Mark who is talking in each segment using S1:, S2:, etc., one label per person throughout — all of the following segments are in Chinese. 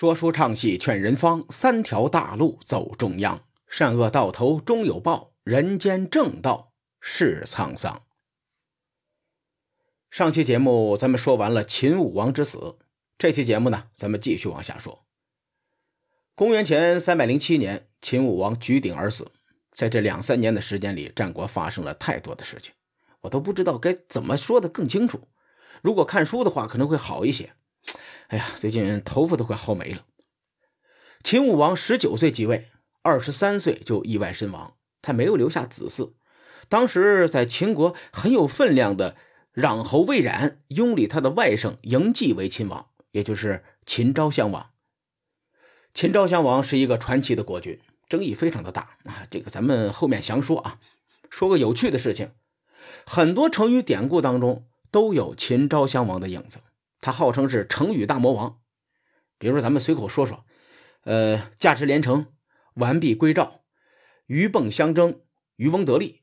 S1: 说书唱戏劝人方，三条大路走中央。善恶到头终有报，人间正道是沧桑。上期节目咱们说完了秦武王之死，这期节目呢，咱们继续往下说。公元前三百零七年，秦武王举鼎而死。在这两三年的时间里，战国发生了太多的事情，我都不知道该怎么说的更清楚。如果看书的话，可能会好一些。哎呀，最近头发都快薅没了。秦武王十九岁即位。二十三岁就意外身亡，他没有留下子嗣。当时在秦国很有分量的壤侯魏冉拥立他的外甥嬴稷为秦王，也就是秦昭襄王。秦昭襄王是一个传奇的国君，争议非常的大啊。这个咱们后面详说啊。说个有趣的事情，很多成语典故当中都有秦昭襄王的影子，他号称是成语大魔王。比如说，咱们随口说说，呃，价值连城。完璧归赵，鱼蚌相争，渔翁得利，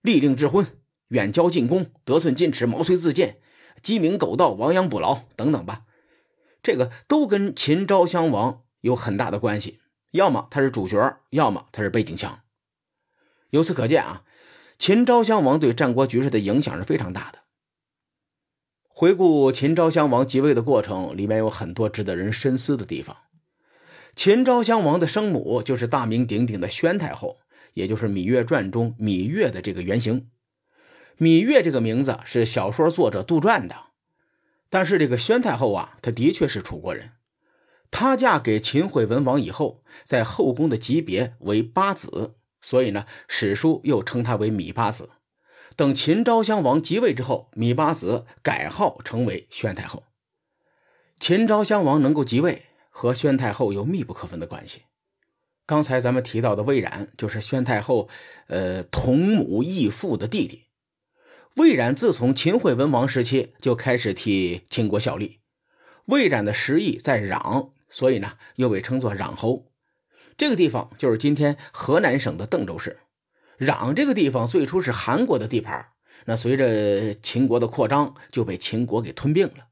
S1: 利令智昏，远交近攻，得寸进尺，毛遂自荐，鸡鸣狗盗，亡羊补牢等等吧。这个都跟秦昭襄王有很大的关系，要么他是主角，要么他是背景墙。由此可见啊，秦昭襄王对战国局势的影响是非常大的。回顾秦昭襄王即位的过程，里面有很多值得人深思的地方。秦昭襄王的生母就是大名鼎鼎的宣太后，也就是《芈月传》中芈月的这个原型。芈月这个名字是小说作者杜撰的，但是这个宣太后啊，她的确是楚国人。她嫁给秦惠文王以后，在后宫的级别为八子，所以呢，史书又称她为芈八子。等秦昭襄王即位之后，芈八子改号成为宣太后。秦昭襄王能够即位。和宣太后有密不可分的关系。刚才咱们提到的魏冉，就是宣太后，呃，同母异父的弟弟。魏冉自从秦惠文王时期就开始替秦国效力。魏冉的实邑在壤，所以呢，又被称作壤侯。这个地方就是今天河南省的邓州市。壤这个地方最初是韩国的地盘，那随着秦国的扩张，就被秦国给吞并了。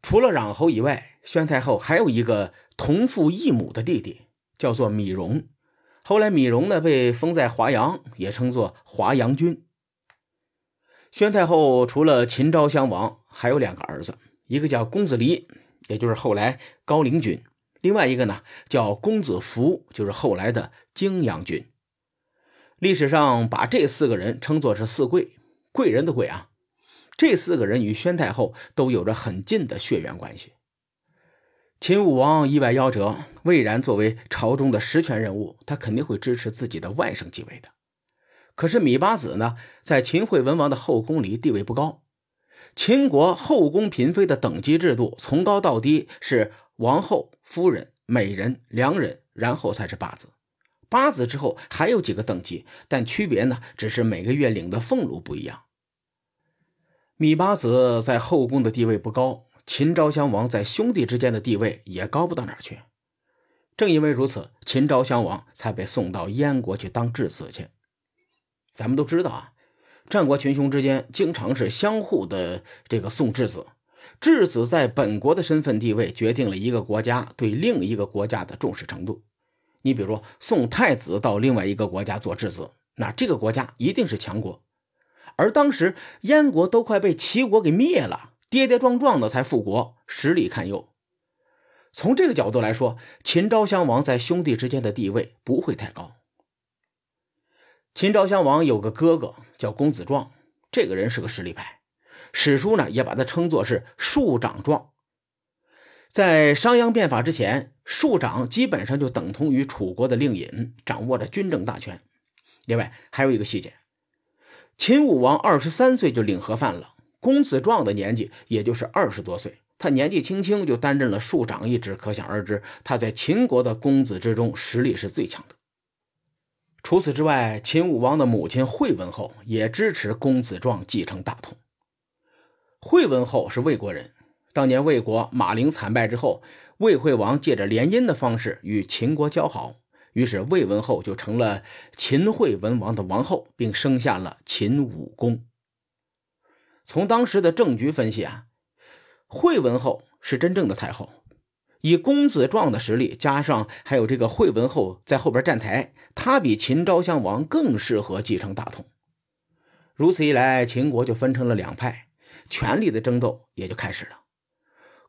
S1: 除了壤侯以外，宣太后还有一个同父异母的弟弟，叫做芈戎。后来芈戎呢被封在华阳，也称作华阳君。宣太后除了秦昭襄王，还有两个儿子，一个叫公子离，也就是后来高陵君；另外一个呢叫公子扶，就是后来的泾阳君。历史上把这四个人称作是四贵，贵人的贵啊。这四个人与宣太后都有着很近的血缘关系。秦武王意外夭折，魏然作为朝中的实权人物，他肯定会支持自己的外甥继位的。可是芈八子呢，在秦惠文王的后宫里地位不高。秦国后宫嫔妃的等级制度，从高到低是王后、夫人、美人、良人，然后才是八子。八子之后还有几个等级，但区别呢，只是每个月领的俸禄不一样。芈八子在后宫的地位不高，秦昭襄王在兄弟之间的地位也高不到哪儿去。正因为如此，秦昭襄王才被送到燕国去当质子去。咱们都知道啊，战国群雄之间经常是相互的这个送质子，质子在本国的身份地位决定了一个国家对另一个国家的重视程度。你比如说送太子到另外一个国家做质子，那这个国家一定是强国。而当时燕国都快被齐国给灭了，跌跌撞撞的才复国，实力堪忧。从这个角度来说，秦昭襄王在兄弟之间的地位不会太高。秦昭襄王有个哥哥叫公子壮，这个人是个实力派，史书呢也把他称作是庶长壮。在商鞅变法之前，庶长基本上就等同于楚国的令尹，掌握着军政大权。另外还有一个细节。秦武王二十三岁就领盒饭了，公子壮的年纪也就是二十多岁，他年纪轻轻就担任了庶长一职，可想而知，他在秦国的公子之中实力是最强的。除此之外，秦武王的母亲惠文后也支持公子壮继承大统。惠文后是魏国人，当年魏国马陵惨败之后，魏惠王借着联姻的方式与秦国交好。于是魏文后就成了秦惠文王的王后，并生下了秦武公。从当时的政局分析啊，惠文后是真正的太后，以公子壮的实力，加上还有这个惠文后在后边站台，他比秦昭襄王更适合继承大统。如此一来，秦国就分成了两派，权力的争斗也就开始了。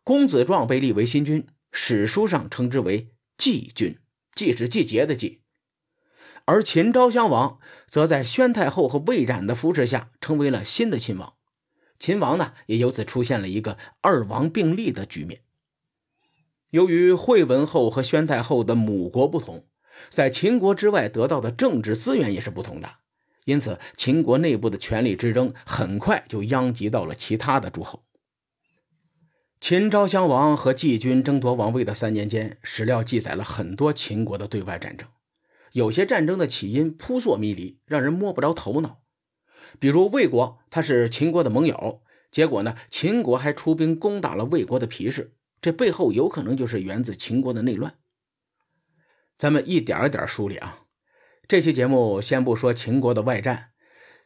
S1: 公子壮被立为新君，史书上称之为季君，季是季节的季。而秦昭襄王则在宣太后和魏冉的扶持下，成为了新的秦王。秦王呢，也由此出现了一个二王并立的局面。由于惠文后和宣太后的母国不同，在秦国之外得到的政治资源也是不同的，因此秦国内部的权力之争很快就殃及到了其他的诸侯。秦昭襄王和季军争夺王位的三年间，史料记载了很多秦国的对外战争。有些战争的起因扑朔迷离，让人摸不着头脑。比如魏国，他是秦国的盟友，结果呢，秦国还出兵攻打了魏国的皮氏，这背后有可能就是源自秦国的内乱。咱们一点一点梳理啊。这期节目先不说秦国的外战，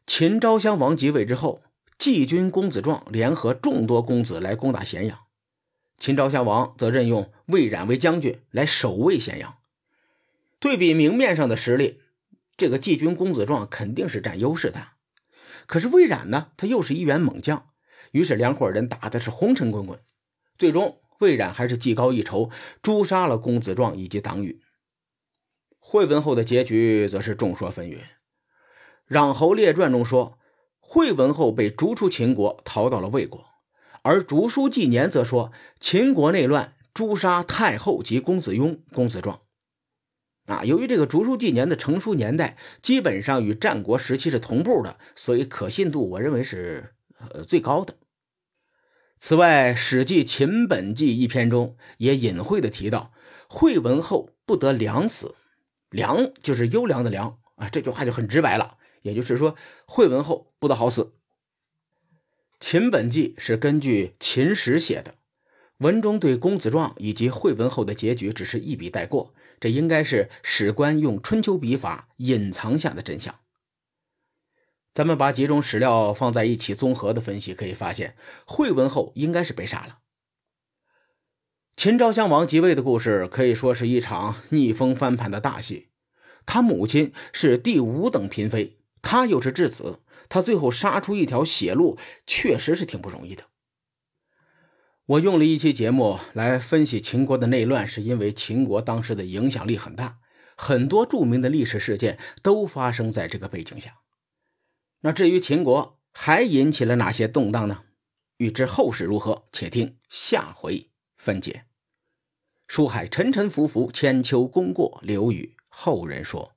S1: 秦昭襄王即位之后，季军公子壮联合众多公子来攻打咸阳。秦昭襄王则任用魏冉为将军来守卫咸阳。对比明面上的实力，这个季军公子壮肯定是占优势的。可是魏冉呢，他又是一员猛将，于是两伙人打的是红尘滚滚。最终，魏冉还是技高一筹，诛杀了公子壮以及党羽。惠文后的结局则是众说纷纭，《穰侯列传》中说，惠文后被逐出秦国，逃到了魏国。而竹书纪年则说，秦国内乱，诛杀太后及公子雍、公子壮。啊，由于这个竹书纪年的成书年代基本上与战国时期是同步的，所以可信度我认为是呃最高的。此外，《史记·秦本纪》一篇中也隐晦的提到，惠文后不得良死，良就是优良的良啊，这句话就很直白了，也就是说惠文后不得好死。《秦本纪》是根据秦史写的，文中对公子壮以及惠文后的结局只是一笔带过，这应该是史官用春秋笔法隐藏下的真相。咱们把几种史料放在一起综合的分析，可以发现惠文后应该是被杀了。秦昭襄王即位的故事可以说是一场逆风翻盘的大戏，他母亲是第五等嫔妃，他又是质子。他最后杀出一条血路，确实是挺不容易的。我用了一期节目来分析秦国的内乱，是因为秦国当时的影响力很大，很多著名的历史事件都发生在这个背景下。那至于秦国还引起了哪些动荡呢？欲知后事如何，且听下回分解。书海沉沉浮浮，千秋功过留与后人说。